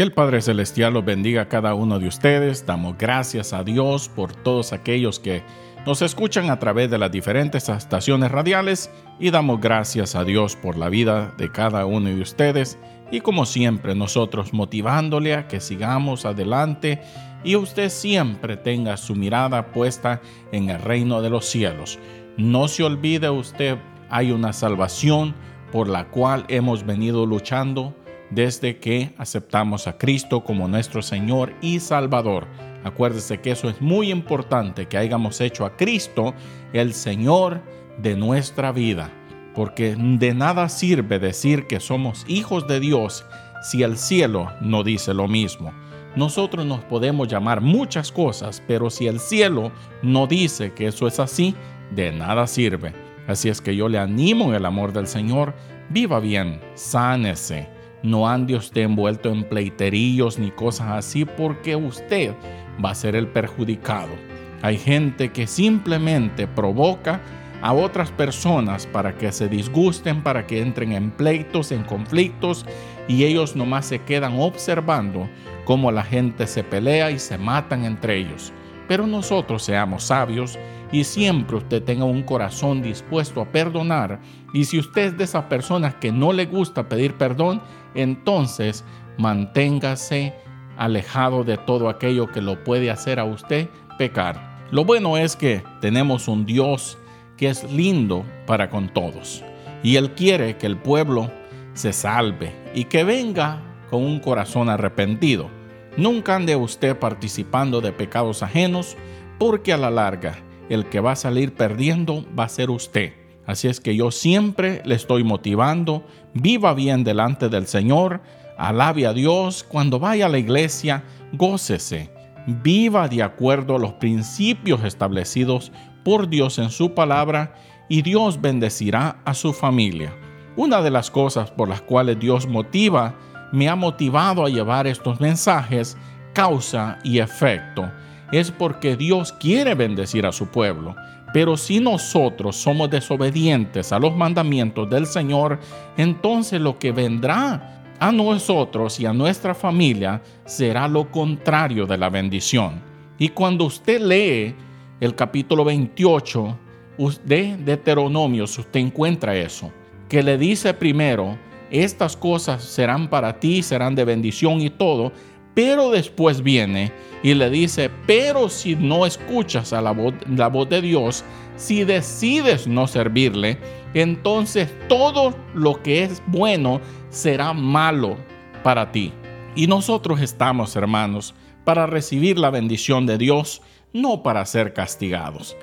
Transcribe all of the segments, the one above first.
Que el Padre Celestial los bendiga a cada uno de ustedes. Damos gracias a Dios por todos aquellos que nos escuchan a través de las diferentes estaciones radiales y damos gracias a Dios por la vida de cada uno de ustedes y como siempre nosotros motivándole a que sigamos adelante y usted siempre tenga su mirada puesta en el reino de los cielos. No se olvide usted, hay una salvación por la cual hemos venido luchando desde que aceptamos a Cristo como nuestro Señor y Salvador. Acuérdese que eso es muy importante, que hayamos hecho a Cristo el Señor de nuestra vida, porque de nada sirve decir que somos hijos de Dios si el cielo no dice lo mismo. Nosotros nos podemos llamar muchas cosas, pero si el cielo no dice que eso es así, de nada sirve. Así es que yo le animo en el amor del Señor, viva bien, sánese no ande usted envuelto en pleiterillos ni cosas así porque usted va a ser el perjudicado. Hay gente que simplemente provoca a otras personas para que se disgusten, para que entren en pleitos, en conflictos, y ellos nomás se quedan observando cómo la gente se pelea y se matan entre ellos. Pero nosotros seamos sabios y siempre usted tenga un corazón dispuesto a perdonar. Y si usted es de esas personas que no le gusta pedir perdón, entonces manténgase alejado de todo aquello que lo puede hacer a usted pecar. Lo bueno es que tenemos un Dios que es lindo para con todos. Y Él quiere que el pueblo se salve y que venga con un corazón arrepentido. Nunca ande usted participando de pecados ajenos porque a la larga el que va a salir perdiendo va a ser usted. Así es que yo siempre le estoy motivando, viva bien delante del Señor, alabe a Dios, cuando vaya a la iglesia, gócese, viva de acuerdo a los principios establecidos por Dios en su palabra y Dios bendecirá a su familia. Una de las cosas por las cuales Dios motiva, me ha motivado a llevar estos mensajes, causa y efecto es porque Dios quiere bendecir a su pueblo. Pero si nosotros somos desobedientes a los mandamientos del Señor, entonces lo que vendrá a nosotros y a nuestra familia será lo contrario de la bendición. Y cuando usted lee el capítulo 28 de Deuteronomios, usted encuentra eso, que le dice primero, estas cosas serán para ti, serán de bendición y todo, pero después viene y le dice, pero si no escuchas a la voz, de Dios, si decides no servirle, entonces todo lo que es bueno será malo para ti. Y nosotros estamos, hermanos, para recibir la bendición de Dios, no para ser castigados.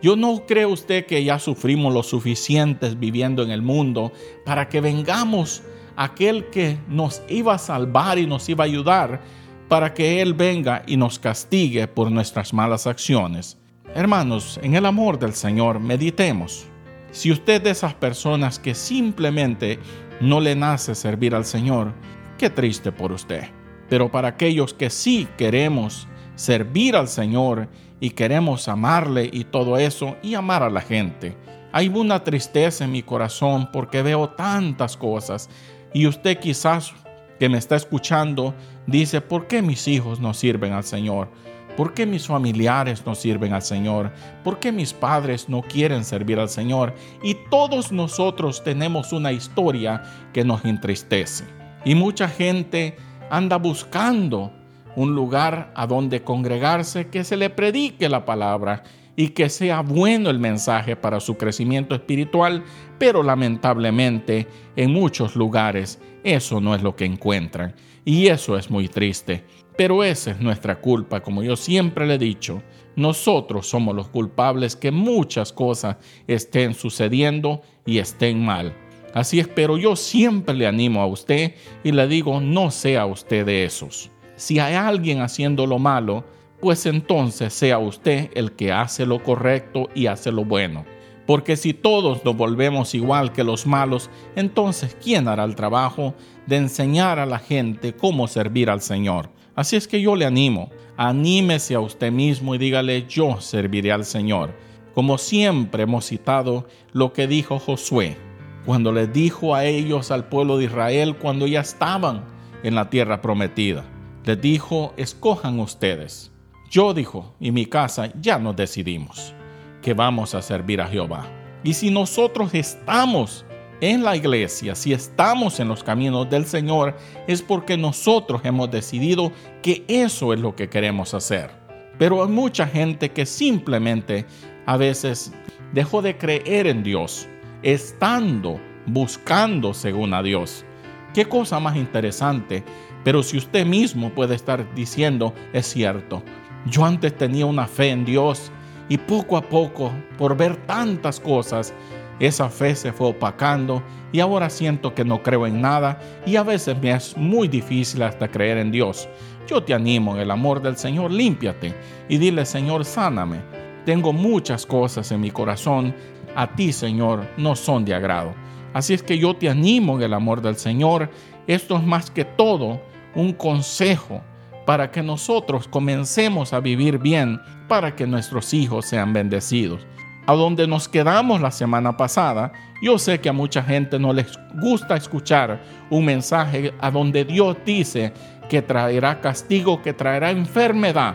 Yo no creo usted que ya sufrimos lo suficientes viviendo en el mundo para que vengamos aquel que nos iba a salvar y nos iba a ayudar para que Él venga y nos castigue por nuestras malas acciones. Hermanos, en el amor del Señor, meditemos. Si usted de esas personas que simplemente no le nace servir al Señor, qué triste por usted. Pero para aquellos que sí queremos servir al Señor y queremos amarle y todo eso y amar a la gente, hay una tristeza en mi corazón porque veo tantas cosas y usted quizás que me está escuchando dice, ¿por qué mis hijos no sirven al Señor? ¿Por qué mis familiares no sirven al Señor? ¿Por qué mis padres no quieren servir al Señor? Y todos nosotros tenemos una historia que nos entristece. Y mucha gente anda buscando un lugar a donde congregarse, que se le predique la palabra y que sea bueno el mensaje para su crecimiento espiritual, pero lamentablemente en muchos lugares eso no es lo que encuentran y eso es muy triste. Pero esa es nuestra culpa, como yo siempre le he dicho. Nosotros somos los culpables que muchas cosas estén sucediendo y estén mal. Así es, pero yo siempre le animo a usted y le digo, no sea usted de esos. Si hay alguien haciendo lo malo, pues entonces sea usted el que hace lo correcto y hace lo bueno. Porque si todos nos volvemos igual que los malos, entonces ¿quién hará el trabajo de enseñar a la gente cómo servir al Señor? Así es que yo le animo, anímese a usted mismo y dígale yo serviré al Señor. Como siempre hemos citado lo que dijo Josué, cuando le dijo a ellos, al pueblo de Israel, cuando ya estaban en la tierra prometida. Les dijo, escojan ustedes. Yo dijo, y mi casa ya nos decidimos que vamos a servir a Jehová. Y si nosotros estamos en la iglesia, si estamos en los caminos del Señor, es porque nosotros hemos decidido que eso es lo que queremos hacer. Pero hay mucha gente que simplemente a veces dejó de creer en Dios, estando buscando según a Dios. Qué cosa más interesante, pero si usted mismo puede estar diciendo, es cierto, yo antes tenía una fe en Dios y poco a poco, por ver tantas cosas, esa fe se fue opacando y ahora siento que no creo en nada y a veces me es muy difícil hasta creer en Dios. Yo te animo en el amor del Señor, límpiate y dile, Señor, sáname. Tengo muchas cosas en mi corazón, a ti, Señor, no son de agrado. Así es que yo te animo en el amor del Señor. Esto es más que todo un consejo para que nosotros comencemos a vivir bien, para que nuestros hijos sean bendecidos a donde nos quedamos la semana pasada, yo sé que a mucha gente no les gusta escuchar un mensaje a donde Dios dice que traerá castigo, que traerá enfermedad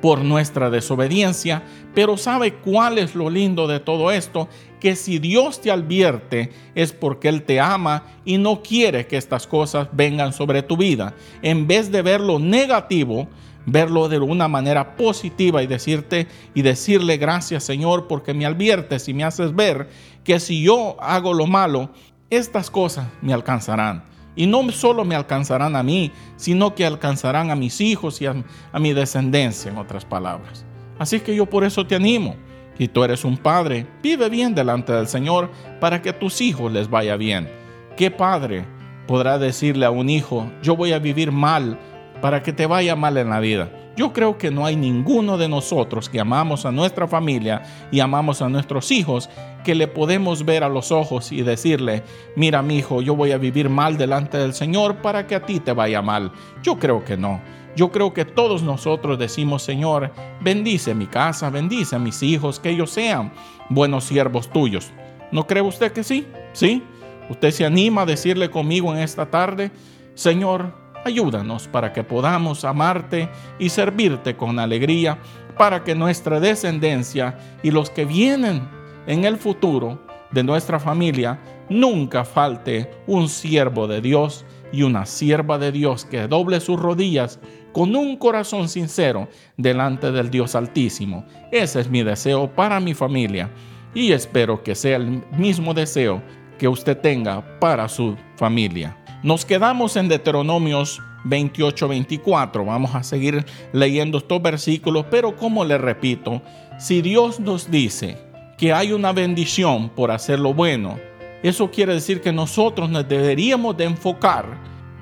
por nuestra desobediencia, pero ¿sabe cuál es lo lindo de todo esto? Que si Dios te advierte es porque Él te ama y no quiere que estas cosas vengan sobre tu vida. En vez de ver lo negativo, verlo de una manera positiva y decirte y decirle gracias Señor porque me adviertes y me haces ver que si yo hago lo malo, estas cosas me alcanzarán. Y no solo me alcanzarán a mí, sino que alcanzarán a mis hijos y a, a mi descendencia, en otras palabras. Así que yo por eso te animo. Si tú eres un padre, vive bien delante del Señor para que a tus hijos les vaya bien. ¿Qué padre podrá decirle a un hijo, yo voy a vivir mal para que te vaya mal en la vida. Yo creo que no hay ninguno de nosotros que amamos a nuestra familia y amamos a nuestros hijos que le podemos ver a los ojos y decirle, mira mi hijo, yo voy a vivir mal delante del Señor para que a ti te vaya mal. Yo creo que no. Yo creo que todos nosotros decimos, Señor, bendice mi casa, bendice a mis hijos, que ellos sean buenos siervos tuyos. ¿No cree usted que sí? ¿Sí? ¿Usted se anima a decirle conmigo en esta tarde, Señor, Ayúdanos para que podamos amarte y servirte con alegría, para que nuestra descendencia y los que vienen en el futuro de nuestra familia nunca falte un siervo de Dios y una sierva de Dios que doble sus rodillas con un corazón sincero delante del Dios Altísimo. Ese es mi deseo para mi familia y espero que sea el mismo deseo que usted tenga para su familia. Nos quedamos en Deuteronomios 28-24. Vamos a seguir leyendo estos versículos, pero como le repito, si Dios nos dice que hay una bendición por hacer lo bueno, eso quiere decir que nosotros nos deberíamos de enfocar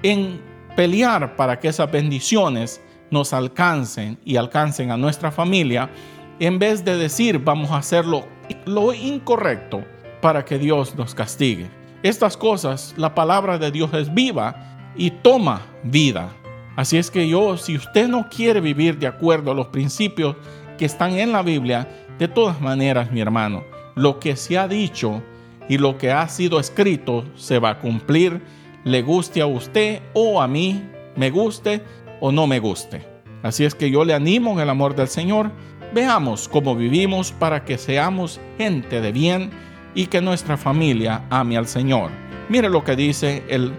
en pelear para que esas bendiciones nos alcancen y alcancen a nuestra familia, en vez de decir vamos a hacer lo, lo incorrecto para que Dios nos castigue. Estas cosas, la palabra de Dios es viva y toma vida. Así es que yo, si usted no quiere vivir de acuerdo a los principios que están en la Biblia, de todas maneras, mi hermano, lo que se ha dicho y lo que ha sido escrito se va a cumplir, le guste a usted o a mí, me guste o no me guste. Así es que yo le animo en el amor del Señor. Veamos cómo vivimos para que seamos gente de bien y que nuestra familia ame al Señor. Mire lo que dice el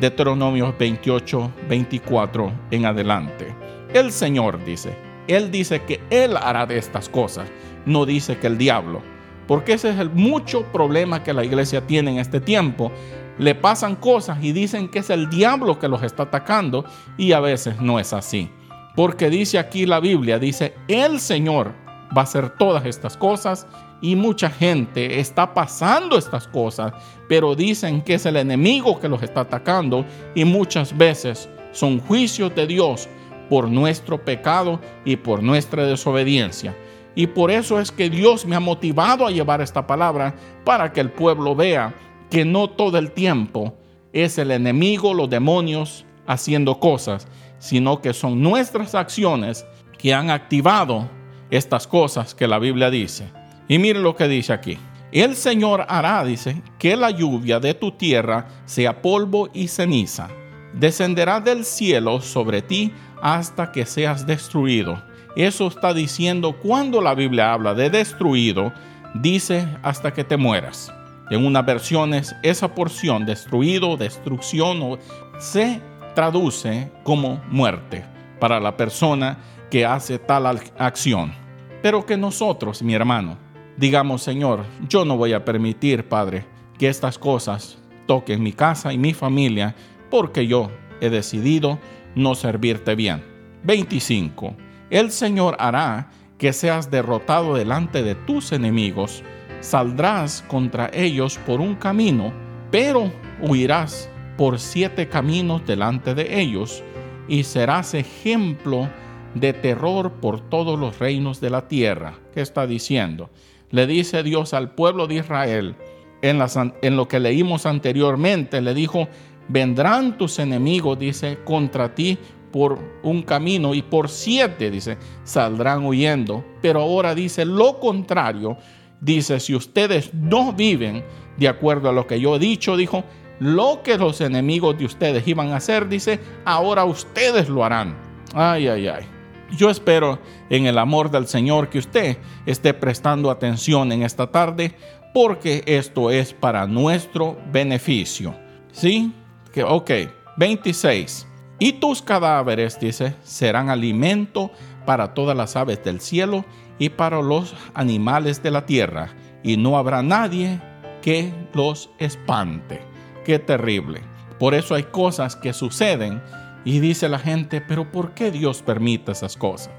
Deuteronomio 28, 24 en adelante. El Señor dice, Él dice que Él hará de estas cosas, no dice que el diablo. Porque ese es el mucho problema que la iglesia tiene en este tiempo. Le pasan cosas y dicen que es el diablo que los está atacando y a veces no es así. Porque dice aquí la Biblia, dice, el Señor va a hacer todas estas cosas y mucha gente está pasando estas cosas, pero dicen que es el enemigo que los está atacando y muchas veces son juicios de Dios por nuestro pecado y por nuestra desobediencia. Y por eso es que Dios me ha motivado a llevar esta palabra para que el pueblo vea que no todo el tiempo es el enemigo, los demonios haciendo cosas, sino que son nuestras acciones que han activado estas cosas que la Biblia dice. Y mire lo que dice aquí. El Señor hará, dice, que la lluvia de tu tierra sea polvo y ceniza, descenderá del cielo sobre ti hasta que seas destruido. Eso está diciendo cuando la Biblia habla de destruido, dice hasta que te mueras. En unas versiones esa porción destruido, destrucción, se traduce como muerte para la persona que hace tal acción. Pero que nosotros, mi hermano, digamos, Señor, yo no voy a permitir, Padre, que estas cosas toquen mi casa y mi familia, porque yo he decidido no servirte bien. 25. El Señor hará que seas derrotado delante de tus enemigos, saldrás contra ellos por un camino, pero huirás por siete caminos delante de ellos, y serás ejemplo de terror por todos los reinos de la tierra. ¿Qué está diciendo? Le dice Dios al pueblo de Israel, en, en lo que leímos anteriormente, le dijo, vendrán tus enemigos, dice, contra ti por un camino y por siete, dice, saldrán huyendo. Pero ahora dice lo contrario, dice, si ustedes no viven de acuerdo a lo que yo he dicho, dijo, lo que los enemigos de ustedes iban a hacer, dice, ahora ustedes lo harán. Ay, ay, ay. Yo espero en el amor del Señor que usted esté prestando atención en esta tarde porque esto es para nuestro beneficio. ¿Sí? Que, ok, 26. Y tus cadáveres, dice, serán alimento para todas las aves del cielo y para los animales de la tierra, y no habrá nadie que los espante. Qué terrible. Por eso hay cosas que suceden y dice la gente, pero ¿por qué Dios permite esas cosas?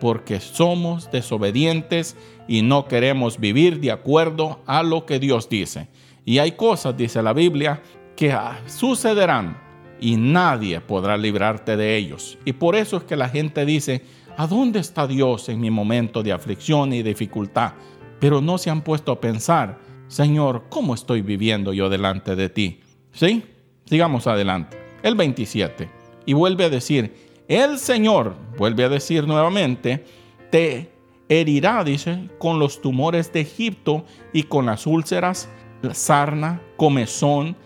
Porque somos desobedientes y no queremos vivir de acuerdo a lo que Dios dice. Y hay cosas, dice la Biblia, que sucederán y nadie podrá librarte de ellos. Y por eso es que la gente dice, ¿a dónde está Dios en mi momento de aflicción y dificultad? Pero no se han puesto a pensar, Señor, ¿cómo estoy viviendo yo delante de ti? ¿Sí? Sigamos adelante. El 27 y vuelve a decir, el Señor, vuelve a decir nuevamente, te herirá, dice, con los tumores de Egipto y con las úlceras, la sarna, comezón,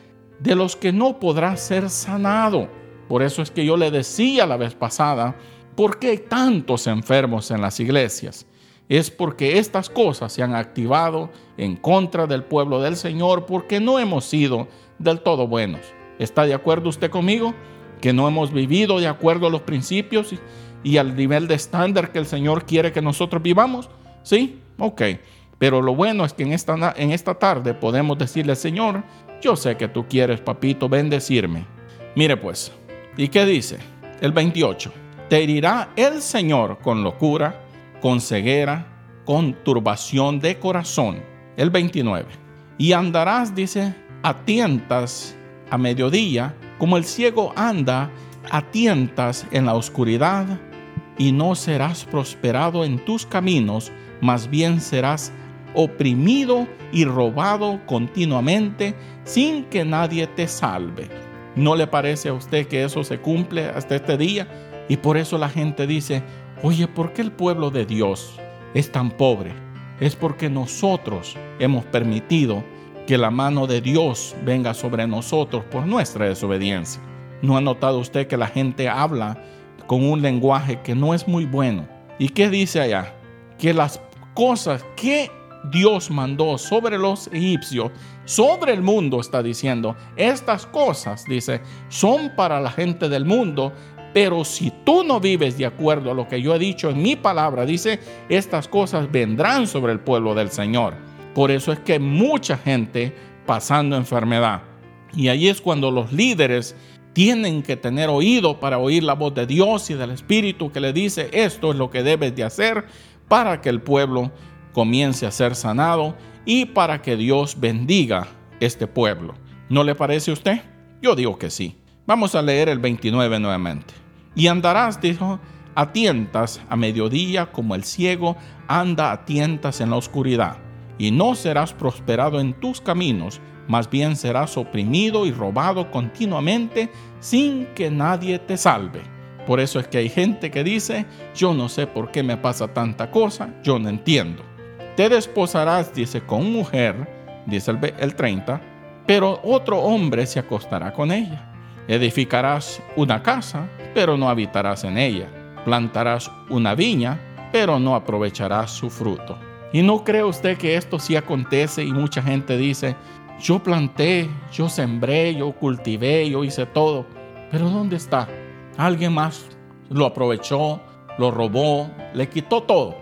de los que no podrá ser sanado. Por eso es que yo le decía la vez pasada, ¿por qué hay tantos enfermos en las iglesias? Es porque estas cosas se han activado en contra del pueblo del Señor porque no hemos sido del todo buenos. ¿Está de acuerdo usted conmigo? que no hemos vivido de acuerdo a los principios y, al nivel de estándar que el Señor quiere que nosotros vivamos? ¿Sí? Ok. Pero lo bueno es que en esta, en esta tarde podemos decirle, Señor, yo sé que tú quieres, papito, bendecirme. Mire pues, ¿y qué dice? El 28. Te herirá el Señor con locura, con ceguera, con turbación de corazón. El 29. Y andarás, dice, a tientas a mediodía como el ciego anda a tientas en la oscuridad, y no serás prosperado en tus caminos, más bien serás oprimido y robado continuamente sin que nadie te salve. ¿No le parece a usted que eso se cumple hasta este día? Y por eso la gente dice, oye, ¿por qué el pueblo de Dios es tan pobre? Es porque nosotros hemos permitido que la mano de Dios venga sobre nosotros por nuestra desobediencia. ¿No ha notado usted que la gente habla con un lenguaje que no es muy bueno? ¿Y qué dice allá? Que las cosas que Dios mandó sobre los egipcios, sobre el mundo, está diciendo, estas cosas, dice, son para la gente del mundo, pero si tú no vives de acuerdo a lo que yo he dicho en mi palabra, dice, estas cosas vendrán sobre el pueblo del Señor. Por eso es que mucha gente pasando enfermedad. Y ahí es cuando los líderes tienen que tener oído para oír la voz de Dios y del Espíritu que le dice esto es lo que debes de hacer para que el pueblo comience a ser sanado y para que Dios bendiga este pueblo. ¿No le parece a usted? Yo digo que sí. Vamos a leer el 29 nuevamente. Y andarás, dijo, a tientas a mediodía como el ciego anda a tientas en la oscuridad y no serás prosperado en tus caminos, más bien serás oprimido y robado continuamente sin que nadie te salve. Por eso es que hay gente que dice, yo no sé por qué me pasa tanta cosa, yo no entiendo. Te desposarás, dice, con mujer, dice el, el 30, pero otro hombre se acostará con ella. Edificarás una casa, pero no habitarás en ella. Plantarás una viña, pero no aprovecharás su fruto. ¿Y no cree usted que esto sí acontece y mucha gente dice, yo planté, yo sembré, yo cultivé, yo hice todo, pero ¿dónde está? Alguien más lo aprovechó, lo robó, le quitó todo.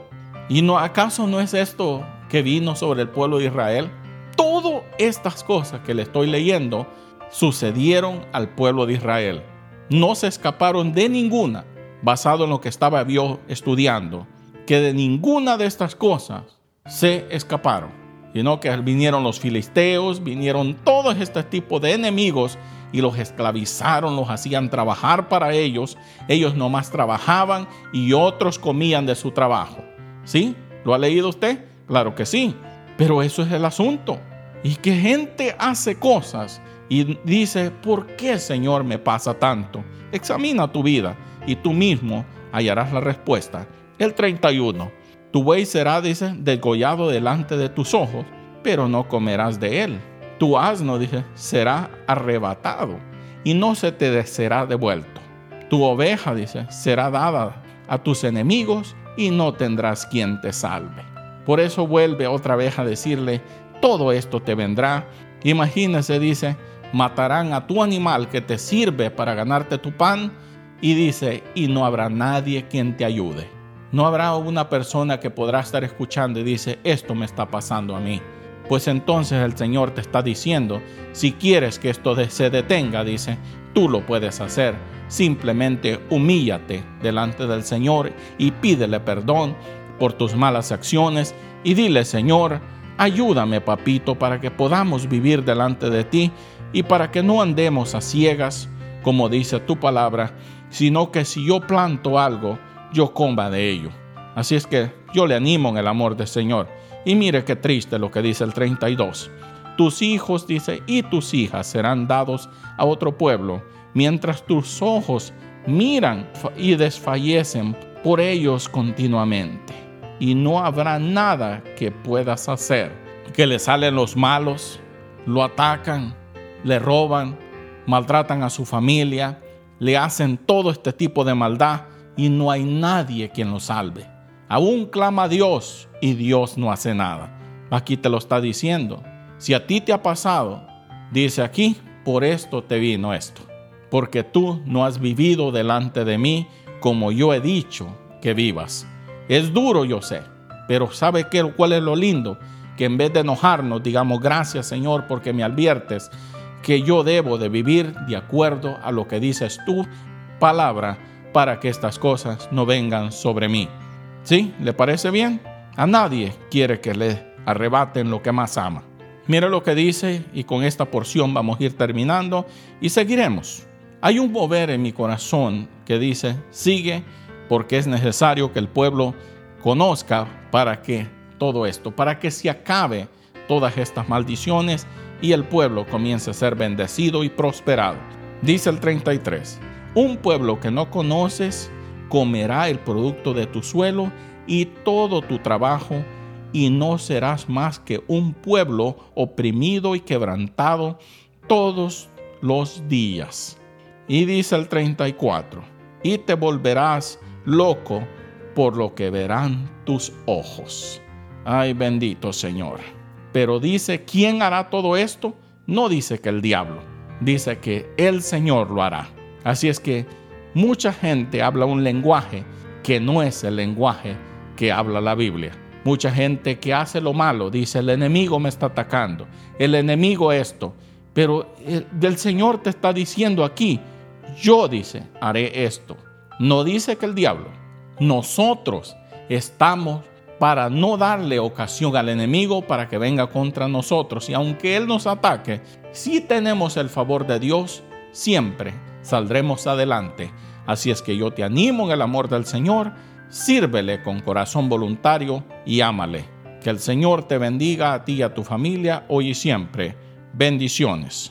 ¿Y no acaso no es esto que vino sobre el pueblo de Israel? Todas estas cosas que le estoy leyendo sucedieron al pueblo de Israel. No se escaparon de ninguna, basado en lo que estaba yo estudiando, que de ninguna de estas cosas se escaparon. Sino que vinieron los filisteos, vinieron todos este tipo de enemigos y los esclavizaron, los hacían trabajar para ellos. Ellos nomás trabajaban y otros comían de su trabajo. ¿Sí? ¿Lo ha leído usted? Claro que sí. Pero eso es el asunto. Y que gente hace cosas y dice, ¿por qué Señor me pasa tanto? Examina tu vida y tú mismo hallarás la respuesta. El 31. Tu buey será, dice, degollado delante de tus ojos, pero no comerás de él tu asno, dice, será arrebatado y no se te será devuelto. Tu oveja, dice, será dada a tus enemigos y no tendrás quien te salve. Por eso vuelve otra vez a decirle, todo esto te vendrá. Imagínese, dice, matarán a tu animal que te sirve para ganarte tu pan y dice, y no habrá nadie quien te ayude. No habrá una persona que podrá estar escuchando y dice, esto me está pasando a mí. Pues entonces el Señor te está diciendo, si quieres que esto se detenga, dice, tú lo puedes hacer. Simplemente humíllate delante del Señor y pídele perdón por tus malas acciones y dile, Señor, ayúdame, papito, para que podamos vivir delante de ti y para que no andemos a ciegas, como dice tu palabra, sino que si yo planto algo, yo coma de ello. Así es que yo le animo en el amor del Señor y mire qué triste lo que dice el 32. Tus hijos, dice, y tus hijas serán dados a otro pueblo, mientras tus ojos miran y desfallecen por ellos continuamente. Y no habrá nada que puedas hacer. Que le salen los malos, lo atacan, le roban, maltratan a su familia, le hacen todo este tipo de maldad y no hay nadie quien lo salve. Aún clama a Dios y Dios no hace nada. Aquí te lo está diciendo. Si a ti te ha pasado, dice aquí, por esto te vino esto. Porque tú no has vivido delante de mí como yo he dicho que vivas. Es duro, yo sé, pero ¿sabe qué, cuál es lo lindo? Que en vez de enojarnos, digamos gracias Señor porque me adviertes que yo debo de vivir de acuerdo a lo que dices tú, palabra, para que estas cosas no vengan sobre mí. ¿Sí? ¿Le parece bien? A nadie quiere que le arrebaten lo que más ama. Mire lo que dice y con esta porción vamos a ir terminando y seguiremos. Hay un mover en mi corazón que dice, sigue porque es necesario que el pueblo conozca para que todo esto, para que se acabe todas estas maldiciones y el pueblo comience a ser bendecido y prosperado. Dice el 33, un pueblo que no conoces comerá el producto de tu suelo y todo tu trabajo, y no serás más que un pueblo oprimido y quebrantado todos los días. Y dice el 34, y te volverás loco por lo que verán tus ojos. Ay bendito Señor. Pero dice, ¿quién hará todo esto? No dice que el diablo, dice que el Señor lo hará. Así es que Mucha gente habla un lenguaje que no es el lenguaje que habla la Biblia. Mucha gente que hace lo malo dice, el enemigo me está atacando, el enemigo esto. Pero el, del Señor te está diciendo aquí, yo dice, haré esto. No dice que el diablo. Nosotros estamos para no darle ocasión al enemigo para que venga contra nosotros. Y aunque Él nos ataque, si tenemos el favor de Dios, siempre saldremos adelante. Así es que yo te animo en el amor del Señor, sírvele con corazón voluntario y ámale. Que el Señor te bendiga a ti y a tu familia hoy y siempre. Bendiciones.